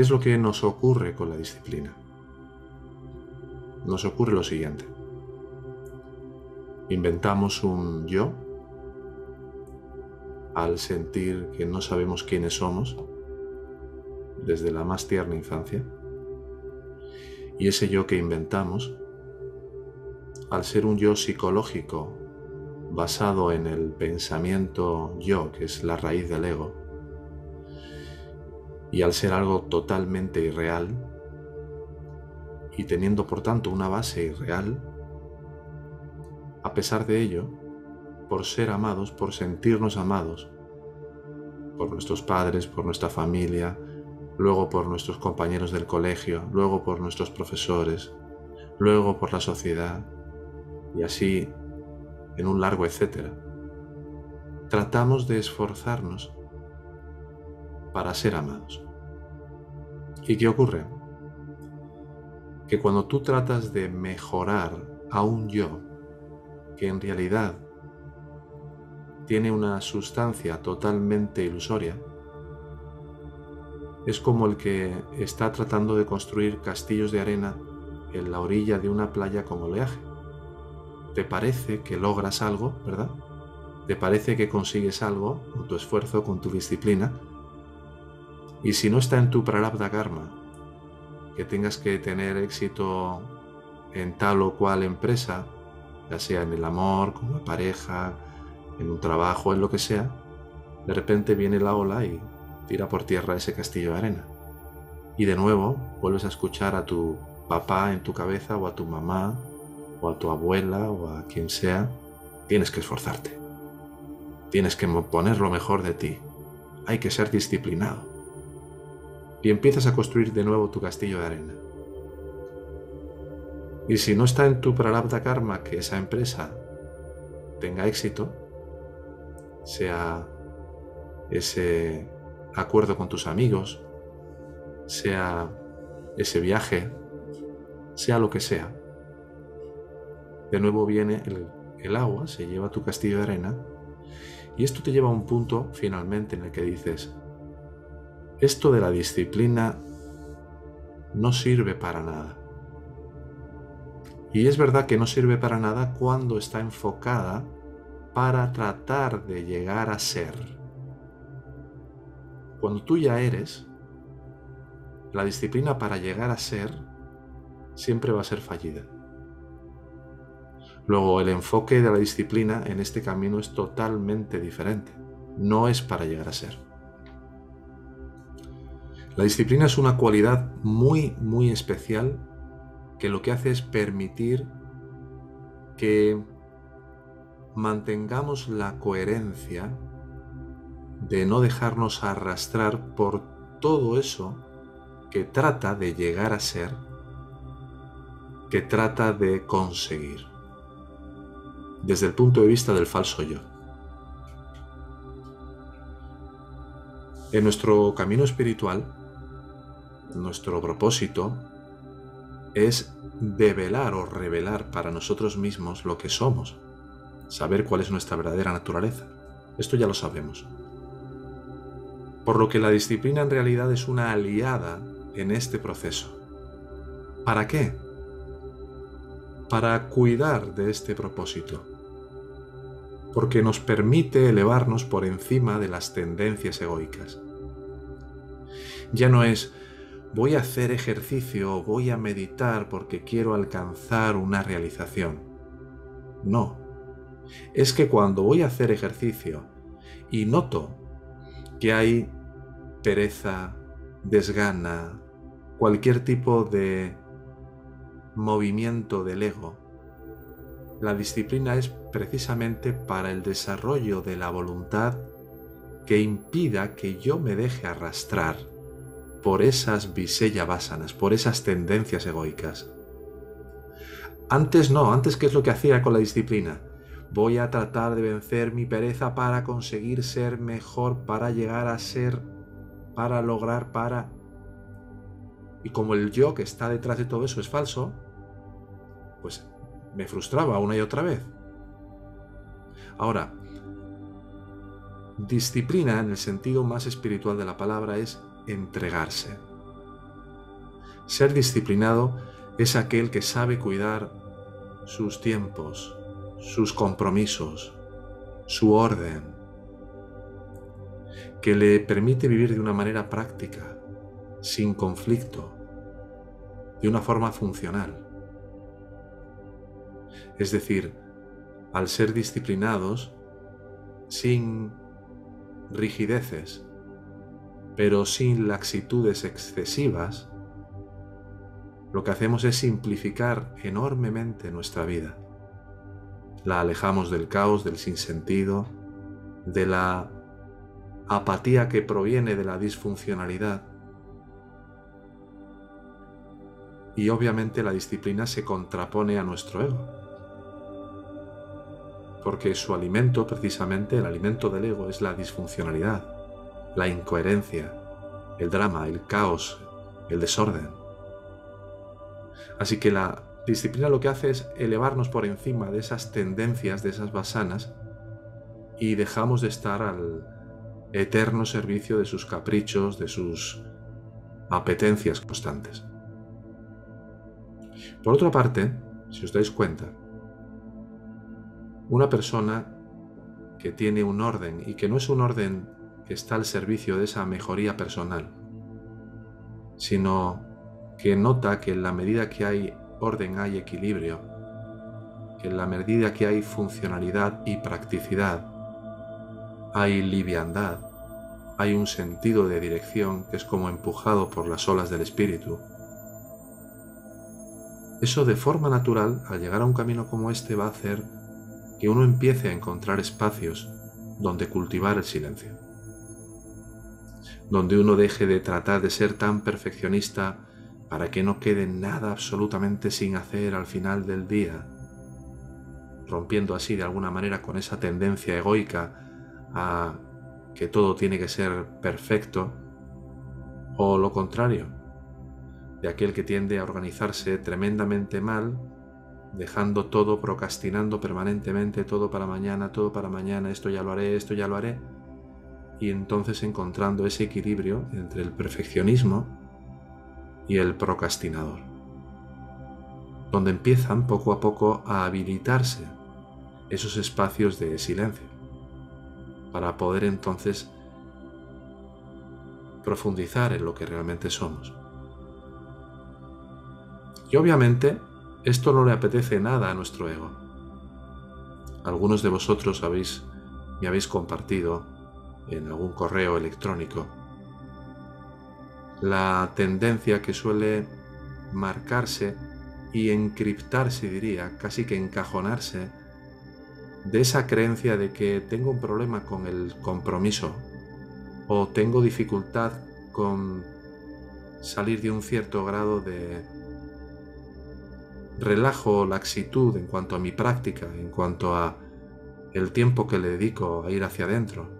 ¿Qué es lo que nos ocurre con la disciplina? Nos ocurre lo siguiente. Inventamos un yo al sentir que no sabemos quiénes somos desde la más tierna infancia. Y ese yo que inventamos, al ser un yo psicológico basado en el pensamiento yo, que es la raíz del ego, y al ser algo totalmente irreal, y teniendo por tanto una base irreal, a pesar de ello, por ser amados, por sentirnos amados, por nuestros padres, por nuestra familia, luego por nuestros compañeros del colegio, luego por nuestros profesores, luego por la sociedad, y así en un largo etcétera. Tratamos de esforzarnos para ser amados. ¿Y qué ocurre? Que cuando tú tratas de mejorar a un yo que en realidad tiene una sustancia totalmente ilusoria, es como el que está tratando de construir castillos de arena en la orilla de una playa con oleaje. Te parece que logras algo, ¿verdad? Te parece que consigues algo con tu esfuerzo, con tu disciplina. Y si no está en tu prarabdha karma, que tengas que tener éxito en tal o cual empresa, ya sea en el amor, con la pareja, en un trabajo, en lo que sea, de repente viene la ola y tira por tierra ese castillo de arena. Y de nuevo vuelves a escuchar a tu papá en tu cabeza o a tu mamá o a tu abuela o a quien sea, tienes que esforzarte. Tienes que poner lo mejor de ti. Hay que ser disciplinado. Y empiezas a construir de nuevo tu castillo de arena. Y si no está en tu prarabdha karma que esa empresa tenga éxito, sea ese acuerdo con tus amigos, sea ese viaje, sea lo que sea, de nuevo viene el, el agua, se lleva tu castillo de arena, y esto te lleva a un punto finalmente en el que dices, esto de la disciplina no sirve para nada. Y es verdad que no sirve para nada cuando está enfocada para tratar de llegar a ser. Cuando tú ya eres, la disciplina para llegar a ser siempre va a ser fallida. Luego, el enfoque de la disciplina en este camino es totalmente diferente. No es para llegar a ser. La disciplina es una cualidad muy, muy especial que lo que hace es permitir que mantengamos la coherencia de no dejarnos arrastrar por todo eso que trata de llegar a ser, que trata de conseguir, desde el punto de vista del falso yo. En nuestro camino espiritual, nuestro propósito es develar o revelar para nosotros mismos lo que somos, saber cuál es nuestra verdadera naturaleza. Esto ya lo sabemos. Por lo que la disciplina en realidad es una aliada en este proceso. ¿Para qué? Para cuidar de este propósito. Porque nos permite elevarnos por encima de las tendencias egoicas. Ya no es voy a hacer ejercicio, voy a meditar porque quiero alcanzar una realización. No. Es que cuando voy a hacer ejercicio y noto que hay pereza, desgana, cualquier tipo de movimiento del ego, la disciplina es precisamente para el desarrollo de la voluntad que impida que yo me deje arrastrar por esas visella vásanas, por esas tendencias egoicas. Antes no, antes qué es lo que hacía con la disciplina? Voy a tratar de vencer mi pereza para conseguir ser mejor, para llegar a ser, para lograr, para... Y como el yo que está detrás de todo eso es falso, pues me frustraba una y otra vez. Ahora, disciplina en el sentido más espiritual de la palabra es entregarse. Ser disciplinado es aquel que sabe cuidar sus tiempos, sus compromisos, su orden, que le permite vivir de una manera práctica, sin conflicto, de una forma funcional. Es decir, al ser disciplinados, sin rigideces, pero sin laxitudes excesivas, lo que hacemos es simplificar enormemente nuestra vida. La alejamos del caos, del sinsentido, de la apatía que proviene de la disfuncionalidad. Y obviamente la disciplina se contrapone a nuestro ego. Porque su alimento, precisamente, el alimento del ego es la disfuncionalidad, la incoherencia, el drama, el caos, el desorden. Así que la disciplina lo que hace es elevarnos por encima de esas tendencias, de esas basanas, y dejamos de estar al eterno servicio de sus caprichos, de sus apetencias constantes. Por otra parte, si os dais cuenta, una persona que tiene un orden y que no es un orden está al servicio de esa mejoría personal, sino que nota que en la medida que hay orden hay equilibrio, que en la medida que hay funcionalidad y practicidad, hay liviandad, hay un sentido de dirección que es como empujado por las olas del espíritu. Eso de forma natural, al llegar a un camino como este, va a hacer que uno empiece a encontrar espacios donde cultivar el silencio, donde uno deje de tratar de ser tan perfeccionista para que no quede nada absolutamente sin hacer al final del día, rompiendo así de alguna manera con esa tendencia egoica a que todo tiene que ser perfecto, o lo contrario, de aquel que tiende a organizarse tremendamente mal, dejando todo, procrastinando permanentemente, todo para mañana, todo para mañana, esto ya lo haré, esto ya lo haré, y entonces encontrando ese equilibrio entre el perfeccionismo y el procrastinador, donde empiezan poco a poco a habilitarse esos espacios de silencio, para poder entonces profundizar en lo que realmente somos. Y obviamente esto no le apetece nada a nuestro ego. Algunos de vosotros habéis, me habéis compartido en algún correo electrónico. La tendencia que suele marcarse y encriptarse, diría, casi que encajonarse, de esa creencia de que tengo un problema con el compromiso o tengo dificultad con salir de un cierto grado de relajo o laxitud en cuanto a mi práctica, en cuanto a el tiempo que le dedico a ir hacia adentro,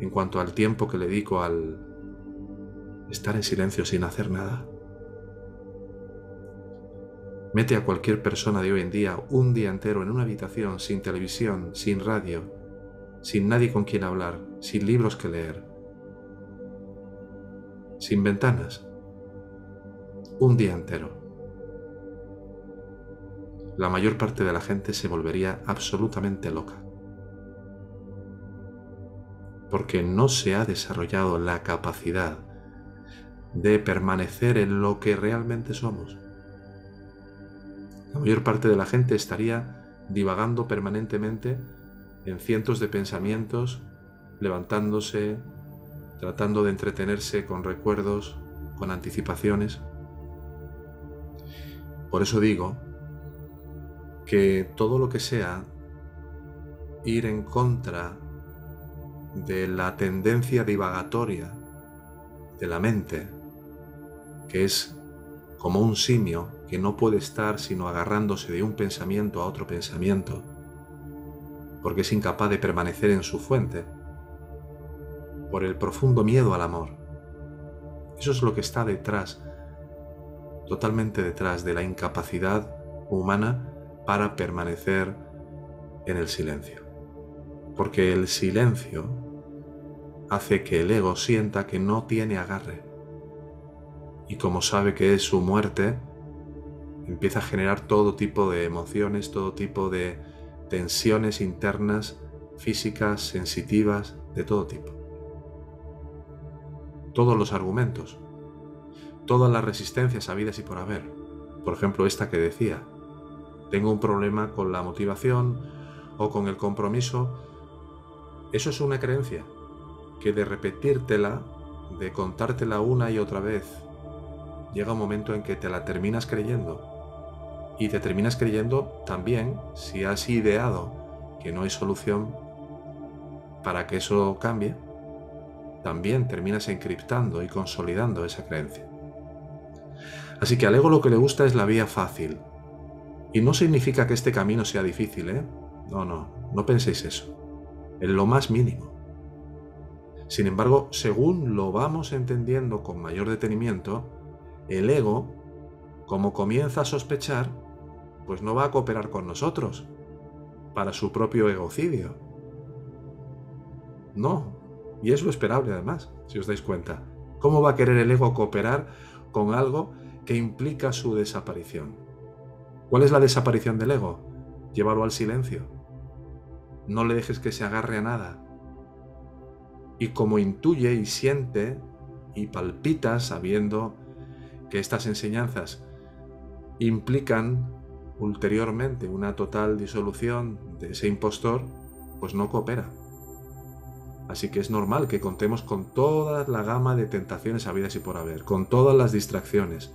en cuanto al tiempo que le dedico al estar en silencio sin hacer nada. Mete a cualquier persona de hoy en día un día entero en una habitación sin televisión, sin radio, sin nadie con quien hablar, sin libros que leer, sin ventanas. Un día entero. La mayor parte de la gente se volvería absolutamente loca. Porque no se ha desarrollado la capacidad de permanecer en lo que realmente somos. La mayor parte de la gente estaría divagando permanentemente en cientos de pensamientos, levantándose, tratando de entretenerse con recuerdos, con anticipaciones. Por eso digo que todo lo que sea ir en contra de la tendencia divagatoria de la mente, que es como un simio que no puede estar sino agarrándose de un pensamiento a otro pensamiento, porque es incapaz de permanecer en su fuente, por el profundo miedo al amor. Eso es lo que está detrás, totalmente detrás de la incapacidad humana para permanecer en el silencio. Porque el silencio hace que el ego sienta que no tiene agarre y como sabe que es su muerte, empieza a generar todo tipo de emociones, todo tipo de tensiones internas, físicas, sensitivas, de todo tipo. Todos los argumentos, todas las resistencias habidas y por haber. Por ejemplo, esta que decía, tengo un problema con la motivación o con el compromiso. Eso es una creencia que de repetírtela, de contártela una y otra vez, llega un momento en que te la terminas creyendo. Y te terminas creyendo también si has ideado que no hay solución para que eso cambie, también terminas encriptando y consolidando esa creencia. Así que al ego lo que le gusta es la vía fácil. Y no significa que este camino sea difícil, ¿eh? No, no, no penséis eso. En lo más mínimo. Sin embargo, según lo vamos entendiendo con mayor detenimiento, el ego, como comienza a sospechar, pues no va a cooperar con nosotros para su propio egocidio. No, y es lo esperable además, si os dais cuenta. ¿Cómo va a querer el ego cooperar con algo que implica su desaparición? ¿Cuál es la desaparición del ego? Llévalo al silencio. No le dejes que se agarre a nada. Y como intuye y siente y palpita sabiendo que estas enseñanzas implican ulteriormente una total disolución de ese impostor, pues no coopera. Así que es normal que contemos con toda la gama de tentaciones habidas y por haber, con todas las distracciones.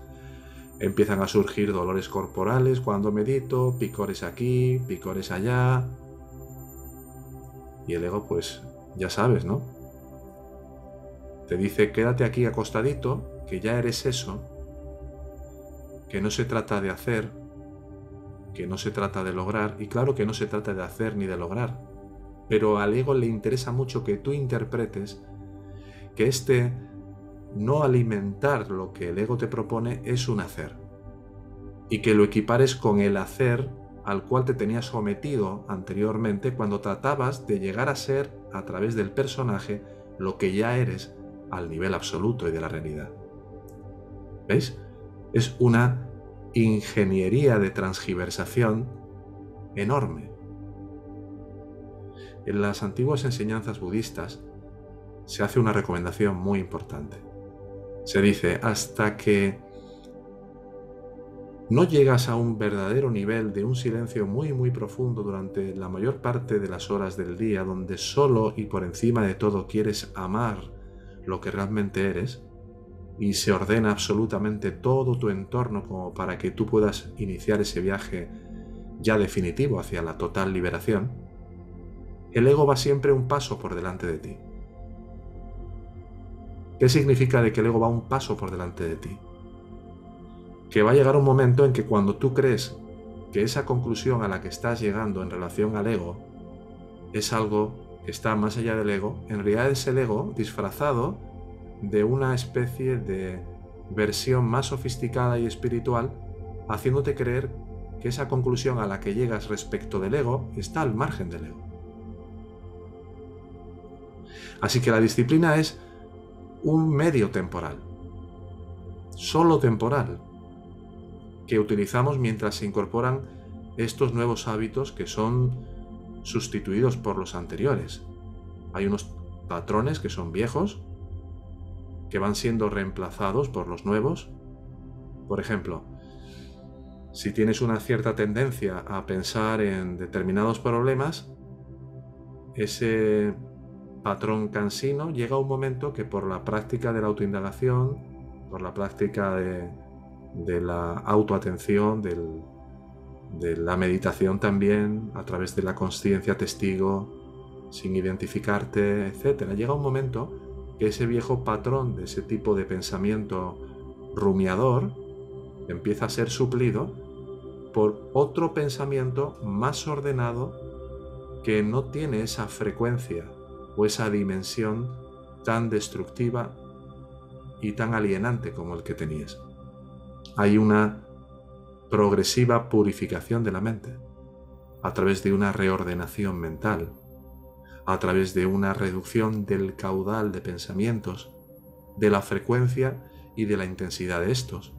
Empiezan a surgir dolores corporales cuando medito, picores aquí, picores allá. Y el ego, pues, ya sabes, ¿no? Te dice, quédate aquí acostadito, que ya eres eso, que no se trata de hacer, que no se trata de lograr, y claro que no se trata de hacer ni de lograr, pero al ego le interesa mucho que tú interpretes que este no alimentar lo que el ego te propone es un hacer, y que lo equipares con el hacer al cual te tenías sometido anteriormente cuando tratabas de llegar a ser a través del personaje lo que ya eres al nivel absoluto y de la realidad. ¿Veis? es una ingeniería de transgiversación enorme. En las antiguas enseñanzas budistas se hace una recomendación muy importante. Se dice, hasta que no llegas a un verdadero nivel de un silencio muy muy profundo durante la mayor parte de las horas del día, donde solo y por encima de todo quieres amar lo que realmente eres, y se ordena absolutamente todo tu entorno como para que tú puedas iniciar ese viaje ya definitivo hacia la total liberación, el ego va siempre un paso por delante de ti. ¿Qué significa de que el ego va un paso por delante de ti? Que va a llegar un momento en que cuando tú crees que esa conclusión a la que estás llegando en relación al ego es algo está más allá del ego, en realidad es el ego disfrazado de una especie de versión más sofisticada y espiritual, haciéndote creer que esa conclusión a la que llegas respecto del ego está al margen del ego. Así que la disciplina es un medio temporal, solo temporal, que utilizamos mientras se incorporan estos nuevos hábitos que son sustituidos por los anteriores. Hay unos patrones que son viejos, que van siendo reemplazados por los nuevos. Por ejemplo, si tienes una cierta tendencia a pensar en determinados problemas, ese patrón cansino llega a un momento que por la práctica de la autoindagación, por la práctica de, la autoatención, de la meditación también, a través de la conciencia testigo, sin identificarte, etc., llega un momento que ese viejo patrón de ese tipo de pensamiento rumiador empieza a ser suplido por otro pensamiento más ordenado que no tiene esa frecuencia o esa dimensión tan destructiva y tan alienante como el que tenías. Hay una progresiva purificación de la mente a través de una reordenación mental a través de una reducción del caudal de pensamientos, de la frecuencia y de la intensidad de estos.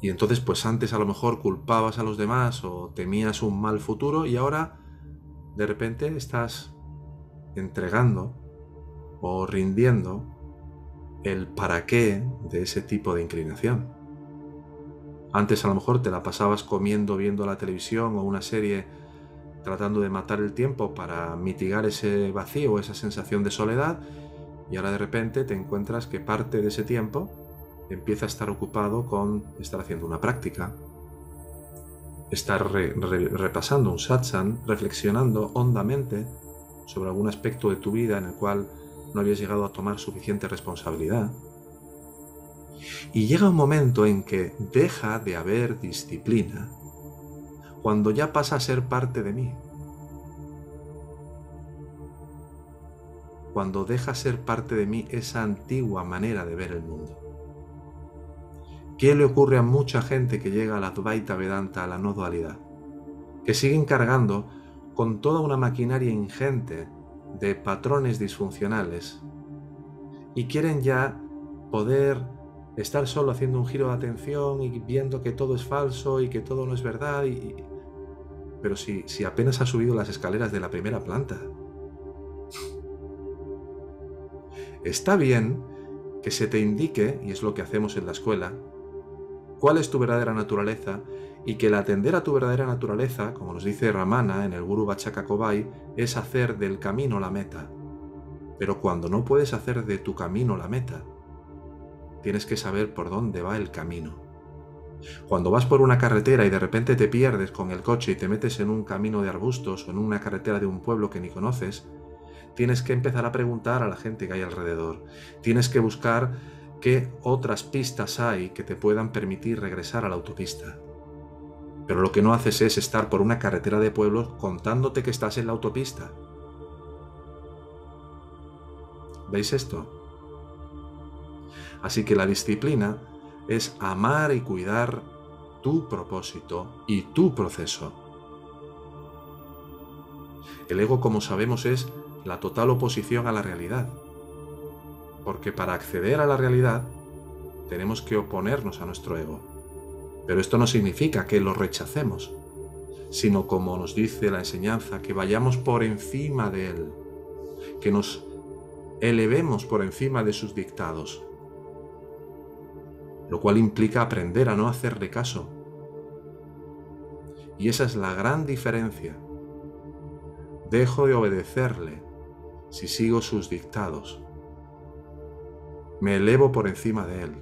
Y entonces pues antes a lo mejor culpabas a los demás o temías un mal futuro y ahora de repente estás entregando o rindiendo el para qué de ese tipo de inclinación. Antes a lo mejor te la pasabas comiendo, viendo la televisión o una serie tratando de matar el tiempo para mitigar ese vacío, esa sensación de soledad, y ahora de repente te encuentras que parte de ese tiempo empieza a estar ocupado con estar haciendo una práctica, estar repasando un satsang, reflexionando hondamente sobre algún aspecto de tu vida en el cual no habías llegado a tomar suficiente responsabilidad. Y llega un momento en que deja de haber disciplina cuando ya pasa a ser parte de mí. Cuando deja ser parte de mí esa antigua manera de ver el mundo. ¿Qué le ocurre a mucha gente que llega a la Advaita Vedanta, a la no dualidad? Que siguen cargando con toda una maquinaria ingente de patrones disfuncionales y quieren ya poder estar solo haciendo un giro de atención y viendo que todo es falso y que todo no es verdad y... pero si, si apenas ha subido las escaleras de la primera planta está bien que se te indique, y es lo que hacemos en la escuela, cuál es tu verdadera naturaleza y que el atender a tu verdadera naturaleza, como nos dice Ramana en el Guru Bachaka Kobai, es hacer del camino la meta. Pero cuando no puedes hacer de tu camino la meta, tienes que saber por dónde va el camino. Cuando vas por una carretera y de repente te pierdes con el coche y te metes en un camino de arbustos o en una carretera de un pueblo que ni conoces, tienes que empezar a preguntar a la gente que hay alrededor. Tienes que buscar qué otras pistas hay que te puedan permitir regresar a la autopista. Pero lo que no haces es estar por una carretera de pueblos contándote que estás en la autopista. ¿Veis esto? Así que la disciplina es amar y cuidar tu propósito y tu proceso. El ego, como sabemos, es la total oposición a la realidad porque para acceder a la realidad tenemos que oponernos a nuestro ego. Pero esto no significa que lo rechacemos, sino como nos dice la enseñanza, que vayamos por encima de él, que nos elevemos por encima de sus dictados, lo cual implica aprender a no hacerle caso. Y esa es la gran diferencia. Dejo de obedecerle si sigo sus dictados me elevo por encima de Él.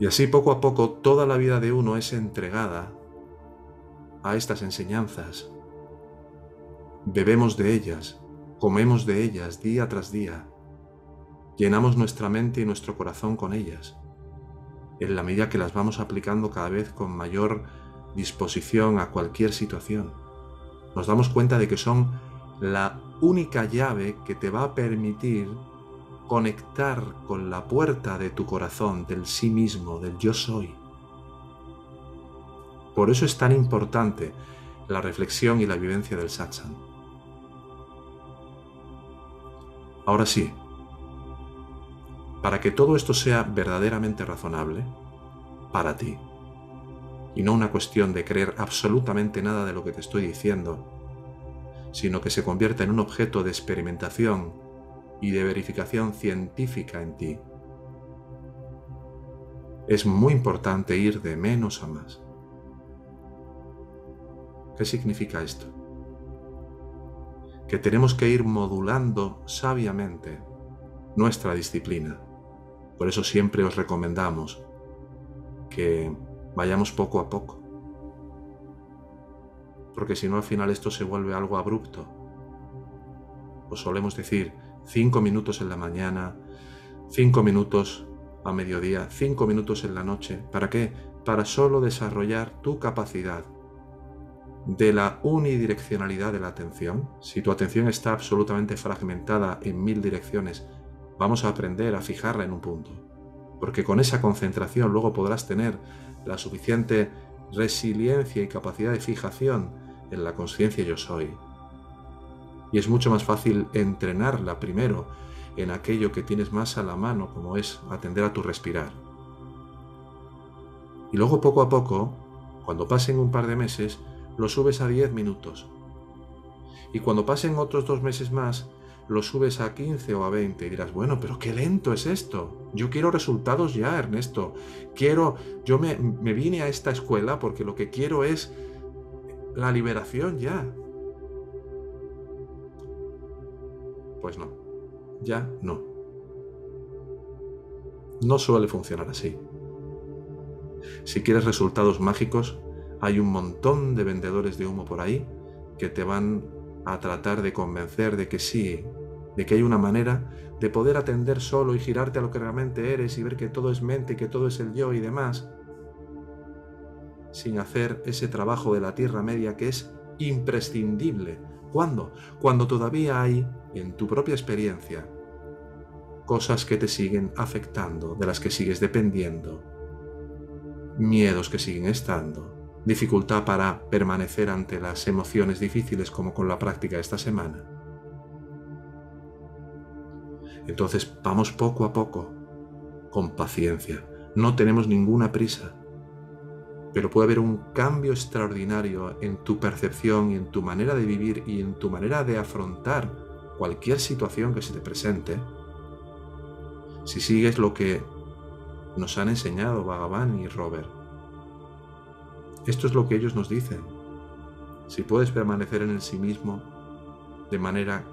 Y así poco a poco toda la vida de uno es entregada a estas enseñanzas. Bebemos de ellas, comemos de ellas día tras día, llenamos nuestra mente y nuestro corazón con ellas, en la medida que las vamos aplicando cada vez con mayor disposición a cualquier situación. Nos damos cuenta de que son la única llave que te va a permitir conectar con la puerta de tu corazón, del sí mismo, del yo soy. Por eso es tan importante la reflexión y la vivencia del satsang. Ahora sí, para que todo esto sea verdaderamente razonable, para ti, y no una cuestión de creer absolutamente nada de lo que te estoy diciendo, sino que se convierta en un objeto de experimentación y de verificación científica en ti. Es muy importante ir de menos a más. ¿Qué significa esto? Que tenemos que ir modulando sabiamente nuestra disciplina. Por eso siempre os recomendamos que vayamos poco a poco porque si no al final esto se vuelve algo abrupto. Os solemos decir cinco minutos en la mañana, cinco minutos a mediodía, cinco minutos en la noche. ¿Para qué? Para solo desarrollar tu capacidad de la unidireccionalidad de la atención. Si tu atención está absolutamente fragmentada en mil direcciones, vamos a aprender a fijarla en un punto. Porque con esa concentración luego podrás tener la suficiente resiliencia y capacidad de fijación en la conciencia yo soy. Y es mucho más fácil entrenarla primero en aquello que tienes más a la mano, como es atender a tu respirar. Y luego poco a poco, cuando pasen un par de meses, lo subes a 10 minutos. Y cuando pasen otros dos meses más, lo subes a 15 o a 20 y dirás, bueno, pero qué lento es esto. Yo quiero resultados ya, Ernesto. Quiero, yo me, me vine a esta escuela porque lo que quiero es la liberación ya. Pues no, ya no. No suele funcionar así. Si quieres resultados mágicos, hay un montón de vendedores de humo por ahí que te van a tratar de convencer de que sí, de que hay una manera de poder atender solo y girarte a lo que realmente eres y ver que todo es mente y que todo es el yo y demás, sin hacer ese trabajo de la Tierra Media que es imprescindible. ¿Cuándo? Cuando todavía hay, en tu propia experiencia, cosas que te siguen afectando, de las que sigues dependiendo, miedos que siguen estando, dificultad para permanecer ante las emociones difíciles como con la práctica esta semana. Entonces vamos poco a poco, con paciencia. No tenemos ninguna prisa, pero puede haber un cambio extraordinario en tu percepción y en tu manera de vivir y en tu manera de afrontar cualquier situación que se te presente si sigues lo que nos han enseñado Bhagavan y Robert. Esto es lo que ellos nos dicen. Si puedes permanecer en el sí mismo de manera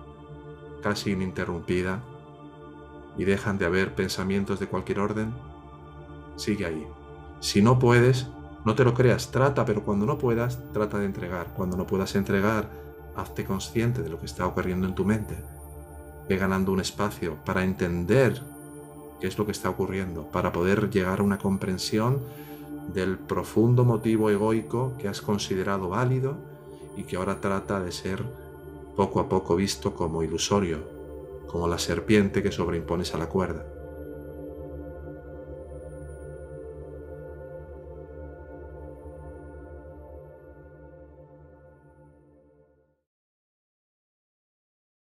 casi ininterrumpida y dejan de haber pensamientos de cualquier orden, sigue ahí. Si no puedes, no te lo creas, trata, pero cuando no puedas, trata de entregar. Cuando no puedas entregar, hazte consciente de lo que está ocurriendo en tu mente. Ve ganando un espacio para entender qué es lo que está ocurriendo, para poder llegar a una comprensión del profundo motivo egoico que has considerado válido y que ahora trata de ser poco a poco visto como ilusorio, como la serpiente que sobreimpones a la cuerda.